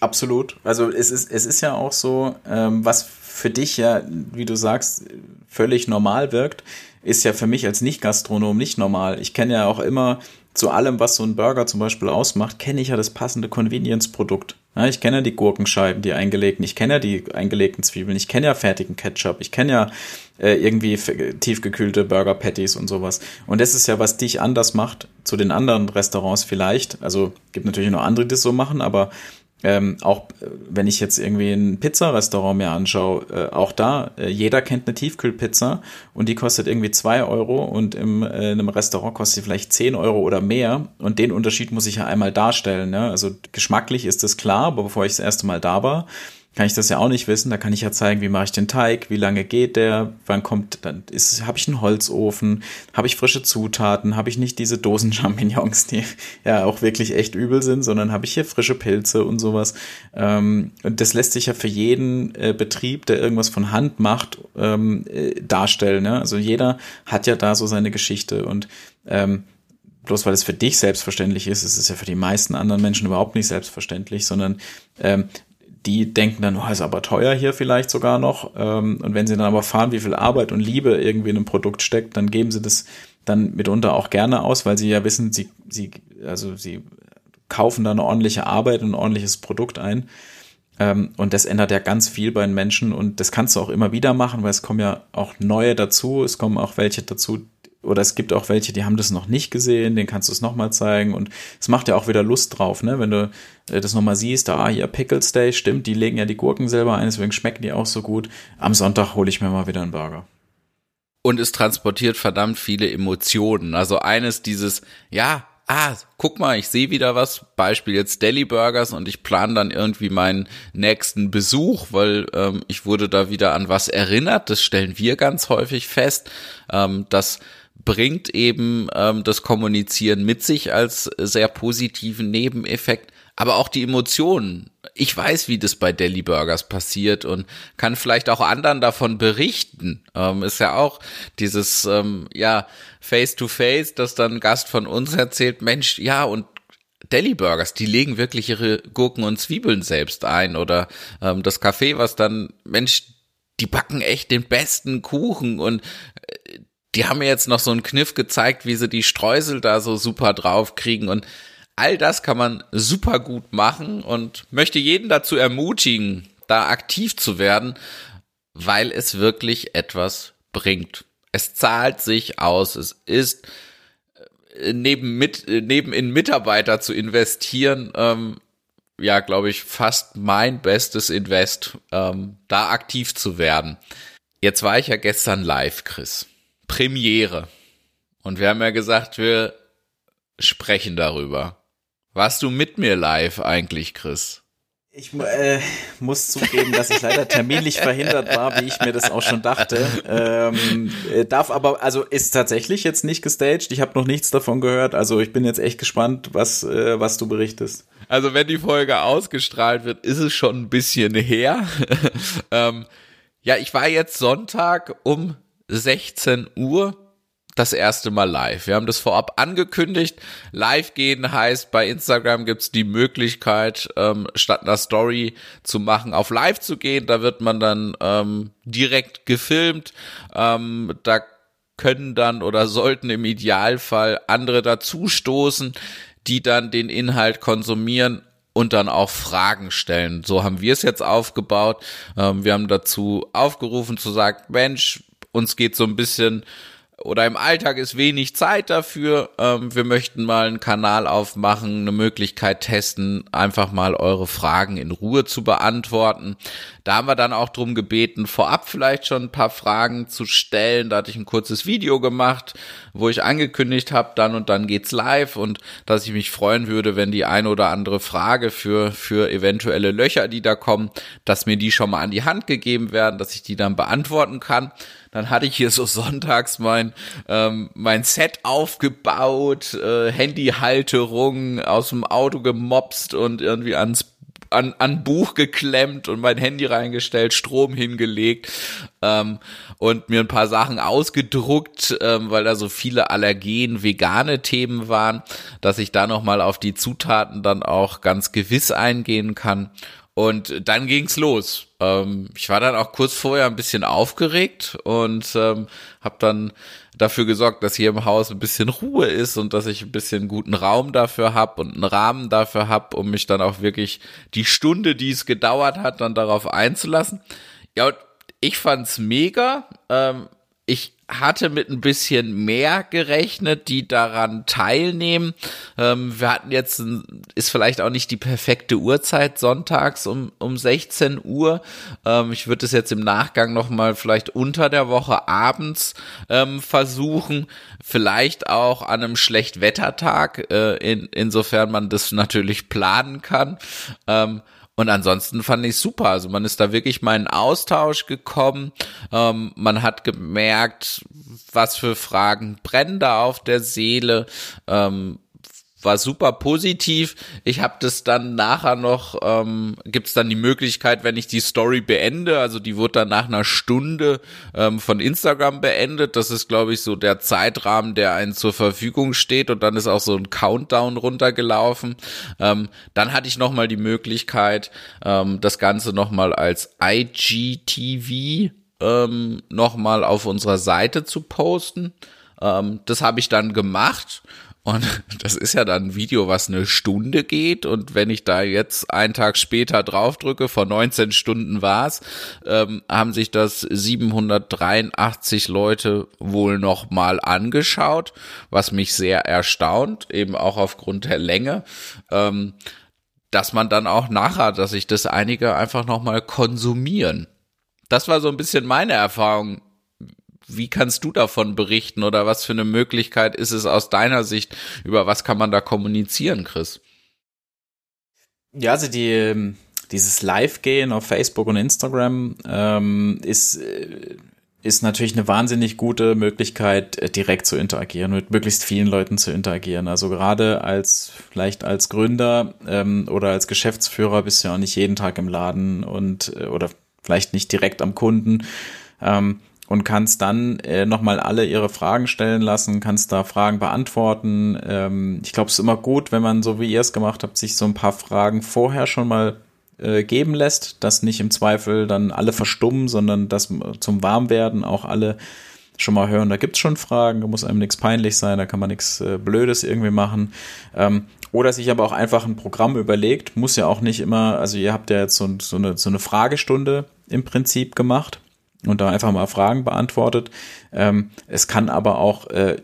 Absolut. Also es ist, es ist ja auch so, ähm, was für dich ja, wie du sagst, völlig normal wirkt, ist ja für mich als Nicht-Gastronom nicht normal. Ich kenne ja auch immer zu allem, was so ein Burger zum Beispiel ausmacht, kenne ich ja das passende Convenience-Produkt. Ich kenne ja die Gurkenscheiben, die eingelegten, ich kenne ja die eingelegten Zwiebeln, ich kenne ja fertigen Ketchup, ich kenne ja äh, irgendwie tiefgekühlte Burger Patties und sowas. Und das ist ja, was dich anders macht zu den anderen Restaurants vielleicht. Also gibt natürlich noch andere, die das so machen, aber ähm, auch äh, wenn ich jetzt irgendwie ein Pizzarestaurant mir anschaue, äh, auch da, äh, jeder kennt eine Tiefkühlpizza und die kostet irgendwie zwei Euro und im, äh, in einem Restaurant kostet sie vielleicht zehn Euro oder mehr und den Unterschied muss ich ja einmal darstellen. Ne? Also geschmacklich ist das klar, aber bevor ich das erste Mal da war, kann ich das ja auch nicht wissen. Da kann ich ja zeigen, wie mache ich den Teig, wie lange geht der, wann kommt, dann ist, habe ich einen Holzofen, habe ich frische Zutaten, habe ich nicht diese Dosen-Champignons, [laughs] die ja auch wirklich echt übel sind, sondern habe ich hier frische Pilze und sowas. Ähm, und das lässt sich ja für jeden äh, Betrieb, der irgendwas von Hand macht, ähm, äh, darstellen. Ne? Also jeder hat ja da so seine Geschichte und ähm, bloß weil es für dich selbstverständlich ist, ist es ja für die meisten anderen Menschen überhaupt nicht selbstverständlich, sondern ähm, die denken dann, oh, ist aber teuer hier vielleicht sogar noch. Ähm, und wenn sie dann aber fahren, wie viel Arbeit und Liebe irgendwie in einem Produkt steckt, dann geben sie das dann mitunter auch gerne aus, weil sie ja wissen, sie, sie, also sie kaufen da eine ordentliche Arbeit und ein ordentliches Produkt ein. Ähm, und das ändert ja ganz viel bei den Menschen und das kannst du auch immer wieder machen, weil es kommen ja auch neue dazu, es kommen auch welche dazu, oder es gibt auch welche, die haben das noch nicht gesehen, den kannst du es nochmal zeigen und es macht ja auch wieder Lust drauf, ne? Wenn du äh, das nochmal siehst, ah, hier Pickles Day, stimmt, die legen ja die Gurken selber ein, deswegen schmecken die auch so gut. Am Sonntag hole ich mir mal wieder einen Burger. Und es transportiert verdammt viele Emotionen. Also eines dieses, ja, ah, guck mal, ich sehe wieder was, Beispiel jetzt Deli Burgers und ich plane dann irgendwie meinen nächsten Besuch, weil ähm, ich wurde da wieder an was erinnert. Das stellen wir ganz häufig fest, ähm, dass bringt eben ähm, das Kommunizieren mit sich als sehr positiven Nebeneffekt, aber auch die Emotionen. Ich weiß, wie das bei Deli Burgers passiert und kann vielleicht auch anderen davon berichten. Ähm, ist ja auch dieses, ähm, ja, Face to Face, dass dann ein Gast von uns erzählt, Mensch, ja, und Deli Burgers, die legen wirklich ihre Gurken und Zwiebeln selbst ein oder ähm, das Café, was dann, Mensch, die backen echt den besten Kuchen und äh, die haben mir jetzt noch so einen Kniff gezeigt, wie sie die Streusel da so super drauf kriegen und all das kann man super gut machen und möchte jeden dazu ermutigen, da aktiv zu werden, weil es wirklich etwas bringt. Es zahlt sich aus. Es ist neben mit neben in Mitarbeiter zu investieren, ähm, ja, glaube ich, fast mein bestes Invest, ähm, da aktiv zu werden. Jetzt war ich ja gestern live, Chris. Premiere. Und wir haben ja gesagt, wir sprechen darüber. Warst du mit mir live eigentlich, Chris? Ich äh, muss zugeben, dass ich leider terminlich verhindert war, wie ich mir das auch schon dachte. Ähm, äh, darf aber, also ist tatsächlich jetzt nicht gestaged. Ich habe noch nichts davon gehört. Also ich bin jetzt echt gespannt, was, äh, was du berichtest. Also wenn die Folge ausgestrahlt wird, ist es schon ein bisschen her. [laughs] ähm, ja, ich war jetzt Sonntag um 16 Uhr das erste Mal live. Wir haben das vorab angekündigt. Live gehen heißt, bei Instagram gibt's die Möglichkeit, ähm, statt einer Story zu machen, auf Live zu gehen. Da wird man dann ähm, direkt gefilmt. Ähm, da können dann oder sollten im Idealfall andere dazustoßen, die dann den Inhalt konsumieren und dann auch Fragen stellen. So haben wir es jetzt aufgebaut. Ähm, wir haben dazu aufgerufen zu sagen, Mensch, uns geht so ein bisschen oder im Alltag ist wenig Zeit dafür. Ähm, wir möchten mal einen Kanal aufmachen, eine Möglichkeit testen, einfach mal eure Fragen in Ruhe zu beantworten. Da haben wir dann auch drum gebeten, vorab vielleicht schon ein paar Fragen zu stellen. Da hatte ich ein kurzes Video gemacht, wo ich angekündigt habe, dann und dann geht's live und dass ich mich freuen würde, wenn die eine oder andere Frage für, für eventuelle Löcher, die da kommen, dass mir die schon mal an die Hand gegeben werden, dass ich die dann beantworten kann. Dann hatte ich hier so sonntags mein, ähm, mein Set aufgebaut, äh, Handyhalterung aus dem Auto gemopst und irgendwie ans an, an Buch geklemmt und mein Handy reingestellt, Strom hingelegt ähm, und mir ein paar Sachen ausgedruckt, ähm, weil da so viele Allergen, vegane Themen waren, dass ich da nochmal auf die Zutaten dann auch ganz gewiss eingehen kann. Und dann ging's los. Ähm, ich war dann auch kurz vorher ein bisschen aufgeregt und ähm, habe dann dafür gesorgt, dass hier im Haus ein bisschen Ruhe ist und dass ich ein bisschen guten Raum dafür habe und einen Rahmen dafür habe, um mich dann auch wirklich die Stunde, die es gedauert hat, dann darauf einzulassen. Ja, und ich fand's mega. Ähm, ich hatte mit ein bisschen mehr gerechnet, die daran teilnehmen. Ähm, wir hatten jetzt, ist vielleicht auch nicht die perfekte Uhrzeit sonntags um, um 16 Uhr. Ähm, ich würde es jetzt im Nachgang nochmal vielleicht unter der Woche abends ähm, versuchen. Vielleicht auch an einem Schlechtwettertag, äh, in, insofern man das natürlich planen kann. Und ansonsten fand ich super. Also man ist da wirklich mal in Austausch gekommen. Ähm, man hat gemerkt, was für Fragen brennen da auf der Seele. Ähm, war super positiv. Ich habe das dann nachher noch, ähm, gibt es dann die Möglichkeit, wenn ich die Story beende, also die wurde dann nach einer Stunde ähm, von Instagram beendet. Das ist, glaube ich, so der Zeitrahmen, der einen zur Verfügung steht und dann ist auch so ein Countdown runtergelaufen. Ähm, dann hatte ich nochmal die Möglichkeit, ähm, das Ganze nochmal als IGTV ähm, nochmal auf unserer Seite zu posten. Ähm, das habe ich dann gemacht und [laughs] das ist ja dann ein Video, was eine Stunde geht. Und wenn ich da jetzt einen Tag später draufdrücke, vor 19 Stunden war's, ähm, haben sich das 783 Leute wohl noch mal angeschaut, was mich sehr erstaunt, eben auch aufgrund der Länge. Ähm, dass man dann auch nachher, dass sich das einige einfach noch mal konsumieren. Das war so ein bisschen meine Erfahrung wie kannst du davon berichten oder was für eine Möglichkeit ist es aus deiner Sicht? Über was kann man da kommunizieren, Chris? Ja, also die, ähm, dieses Live-Gehen auf Facebook und Instagram ähm, ist, äh, ist natürlich eine wahnsinnig gute Möglichkeit, äh, direkt zu interagieren, mit möglichst vielen Leuten zu interagieren. Also gerade als, vielleicht als Gründer ähm, oder als Geschäftsführer bist du ja auch nicht jeden Tag im Laden und äh, oder vielleicht nicht direkt am Kunden. Ähm, und kannst dann äh, nochmal alle ihre Fragen stellen lassen, kannst da Fragen beantworten. Ähm, ich glaube, es ist immer gut, wenn man, so wie ihr es gemacht habt, sich so ein paar Fragen vorher schon mal äh, geben lässt, dass nicht im Zweifel dann alle verstummen, sondern dass zum Warmwerden auch alle schon mal hören, da gibt's schon Fragen, da muss einem nichts peinlich sein, da kann man nichts äh, Blödes irgendwie machen. Ähm, oder sich aber auch einfach ein Programm überlegt, muss ja auch nicht immer, also ihr habt ja jetzt so, so, eine, so eine Fragestunde im Prinzip gemacht und da einfach mal Fragen beantwortet. Ähm, es kann aber auch äh,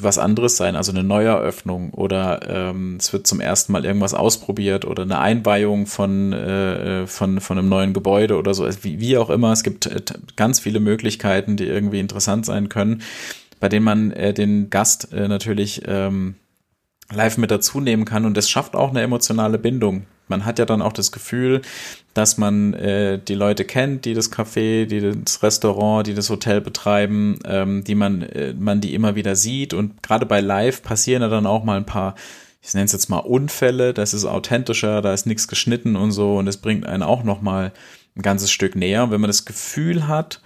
was anderes sein, also eine Neueröffnung oder ähm, es wird zum ersten Mal irgendwas ausprobiert oder eine Einweihung von, äh, von, von einem neuen Gebäude oder so, also wie, wie auch immer. Es gibt äh, ganz viele Möglichkeiten, die irgendwie interessant sein können, bei denen man äh, den Gast äh, natürlich ähm, live mit dazu nehmen kann und das schafft auch eine emotionale Bindung. Man hat ja dann auch das Gefühl, dass man äh, die Leute kennt, die das Café, die das Restaurant, die das Hotel betreiben, ähm, die man, äh, man die immer wieder sieht. Und gerade bei Live passieren ja dann auch mal ein paar, ich nenne es jetzt mal Unfälle, das ist authentischer, da ist nichts geschnitten und so und es bringt einen auch noch mal ein ganzes Stück näher. Und wenn man das Gefühl hat,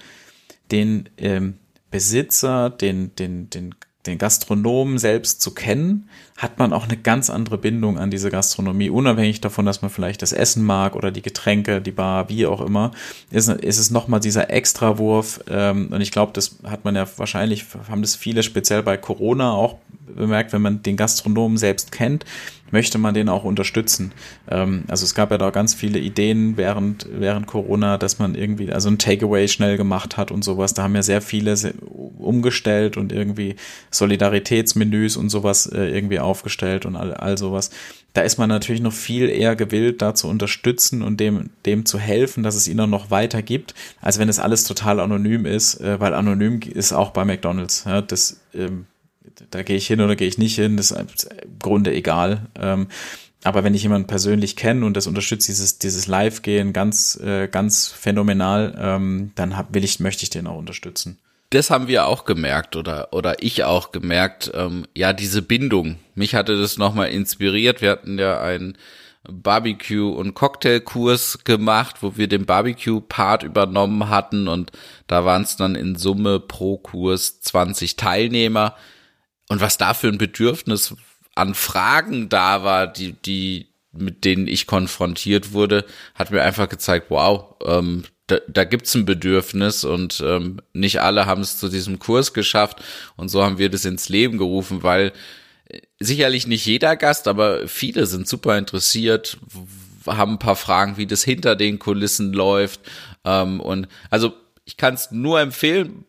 den ähm, Besitzer, den, den, den den Gastronomen selbst zu kennen, hat man auch eine ganz andere Bindung an diese Gastronomie, unabhängig davon, dass man vielleicht das Essen mag oder die Getränke, die Bar, wie auch immer, ist, ist es nochmal dieser Extrawurf. Ähm, und ich glaube, das hat man ja wahrscheinlich, haben das viele speziell bei Corona auch bemerkt, wenn man den Gastronomen selbst kennt, möchte man den auch unterstützen. Ähm, also es gab ja da ganz viele Ideen während, während Corona, dass man irgendwie, also ein Takeaway schnell gemacht hat und sowas. Da haben ja sehr viele umgestellt und irgendwie Solidaritätsmenüs und sowas äh, irgendwie aufgestellt und all, all sowas. Da ist man natürlich noch viel eher gewillt, da zu unterstützen und dem, dem zu helfen, dass es ihnen noch weiter gibt, als wenn es alles total anonym ist, äh, weil anonym ist auch bei McDonalds. Ja, das ähm, da gehe ich hin oder gehe ich nicht hin, das ist im Grunde egal. Ähm, aber wenn ich jemanden persönlich kenne und das unterstützt dieses, dieses Live-Gehen ganz, äh, ganz phänomenal, ähm, dann hab, will ich, möchte ich den auch unterstützen. Das haben wir auch gemerkt oder, oder ich auch gemerkt, ähm, ja, diese Bindung. Mich hatte das nochmal inspiriert. Wir hatten ja einen Barbecue- und Cocktailkurs gemacht, wo wir den Barbecue-Part übernommen hatten und da waren es dann in Summe pro Kurs 20 Teilnehmer und was da für ein Bedürfnis an Fragen da war, die, die, mit denen ich konfrontiert wurde, hat mir einfach gezeigt, wow, ähm, da, da gibt's ein Bedürfnis und ähm, nicht alle haben es zu diesem Kurs geschafft. Und so haben wir das ins Leben gerufen, weil äh, sicherlich nicht jeder Gast, aber viele sind super interessiert, haben ein paar Fragen, wie das hinter den Kulissen läuft. Ähm, und also ich kann es nur empfehlen,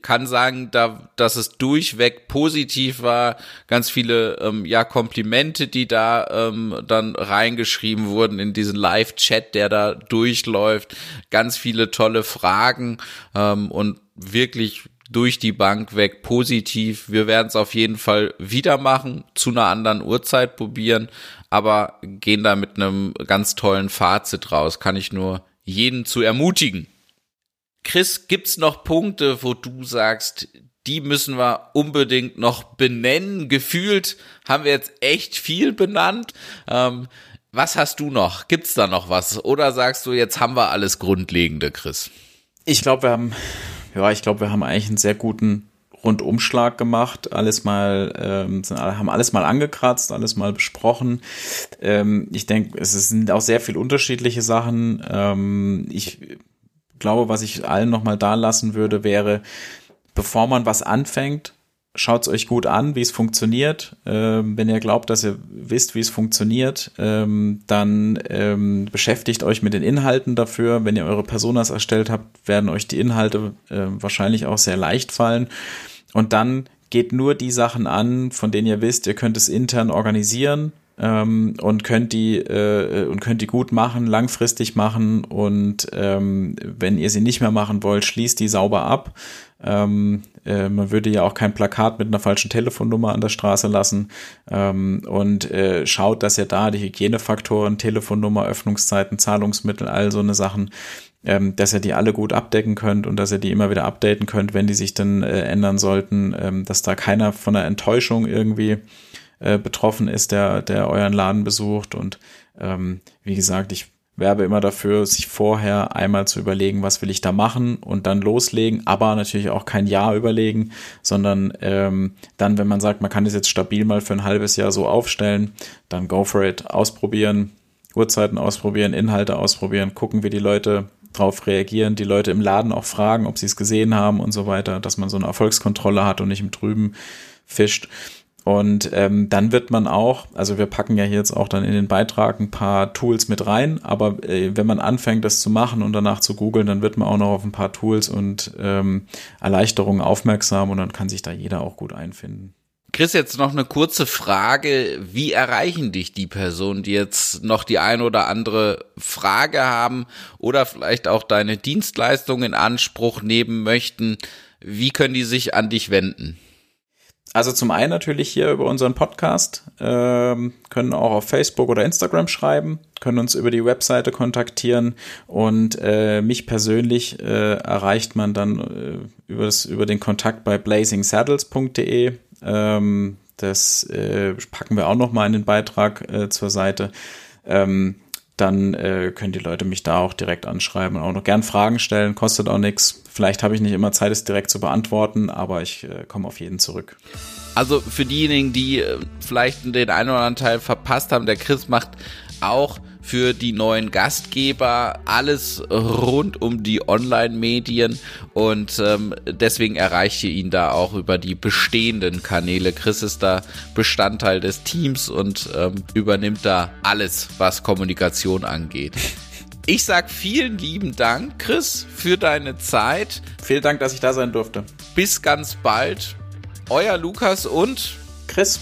kann sagen, da, dass es durchweg positiv war. Ganz viele ähm, ja Komplimente, die da ähm, dann reingeschrieben wurden in diesen Live-Chat, der da durchläuft. Ganz viele tolle Fragen ähm, und wirklich durch die Bank weg positiv. Wir werden es auf jeden Fall wieder machen, zu einer anderen Uhrzeit probieren, aber gehen da mit einem ganz tollen Fazit raus. Kann ich nur jeden zu ermutigen. Chris, gibt's noch Punkte, wo du sagst, die müssen wir unbedingt noch benennen? Gefühlt haben wir jetzt echt viel benannt. Ähm, was hast du noch? Gibt's da noch was? Oder sagst du, jetzt haben wir alles Grundlegende, Chris? Ich glaube, wir haben, ja, ich glaube, wir haben eigentlich einen sehr guten Rundumschlag gemacht, alles mal, ähm, haben alles mal angekratzt, alles mal besprochen. Ähm, ich denke, es sind auch sehr viel unterschiedliche Sachen. Ähm, ich glaube, was ich allen nochmal da lassen würde, wäre, bevor man was anfängt, schaut es euch gut an, wie es funktioniert. Ähm, wenn ihr glaubt, dass ihr wisst, wie es funktioniert, ähm, dann ähm, beschäftigt euch mit den Inhalten dafür. Wenn ihr eure Personas erstellt habt, werden euch die Inhalte äh, wahrscheinlich auch sehr leicht fallen. Und dann geht nur die Sachen an, von denen ihr wisst, ihr könnt es intern organisieren ähm, und könnt die äh, und könnt die gut machen, langfristig machen und ähm, wenn ihr sie nicht mehr machen wollt, schließt die sauber ab. Ähm, äh, man würde ja auch kein Plakat mit einer falschen Telefonnummer an der Straße lassen ähm, und äh, schaut, dass ihr da die Hygienefaktoren, Telefonnummer, Öffnungszeiten, Zahlungsmittel, all so eine Sachen ähm, dass ihr die alle gut abdecken könnt und dass ihr die immer wieder updaten könnt, wenn die sich dann äh, ändern sollten, ähm, dass da keiner von einer Enttäuschung irgendwie äh, betroffen ist, der, der euren Laden besucht. Und ähm, wie gesagt, ich werbe immer dafür, sich vorher einmal zu überlegen, was will ich da machen und dann loslegen, aber natürlich auch kein Jahr überlegen, sondern ähm, dann, wenn man sagt, man kann das jetzt stabil mal für ein halbes Jahr so aufstellen, dann go for it, ausprobieren, Uhrzeiten ausprobieren, Inhalte ausprobieren, gucken, wie die Leute drauf reagieren, die Leute im Laden auch fragen, ob sie es gesehen haben und so weiter, dass man so eine Erfolgskontrolle hat und nicht im Trüben fischt. Und ähm, dann wird man auch, also wir packen ja jetzt auch dann in den Beitrag ein paar Tools mit rein, aber äh, wenn man anfängt, das zu machen und danach zu googeln, dann wird man auch noch auf ein paar Tools und ähm, Erleichterungen aufmerksam und dann kann sich da jeder auch gut einfinden. Chris, jetzt noch eine kurze Frage. Wie erreichen dich die Personen, die jetzt noch die ein oder andere Frage haben oder vielleicht auch deine Dienstleistung in Anspruch nehmen möchten? Wie können die sich an dich wenden? Also zum einen natürlich hier über unseren Podcast, ähm, können auch auf Facebook oder Instagram schreiben, können uns über die Webseite kontaktieren und äh, mich persönlich äh, erreicht man dann äh, über, das, über den Kontakt bei blazingsaddles.de. Ähm, das äh, packen wir auch noch mal in den Beitrag äh, zur Seite. Ähm, dann äh, können die Leute mich da auch direkt anschreiben und auch noch gern Fragen stellen, kostet auch nichts. Vielleicht habe ich nicht immer Zeit, es direkt zu beantworten, aber ich äh, komme auf jeden zurück. Also für diejenigen, die äh, vielleicht den einen oder anderen Teil verpasst haben, der Chris macht auch für die neuen Gastgeber, alles rund um die Online-Medien und ähm, deswegen erreicht ihr ihn da auch über die bestehenden Kanäle. Chris ist da Bestandteil des Teams und ähm, übernimmt da alles, was Kommunikation angeht. Ich sag vielen lieben Dank, Chris, für deine Zeit. Vielen Dank, dass ich da sein durfte. Bis ganz bald. Euer Lukas und Chris.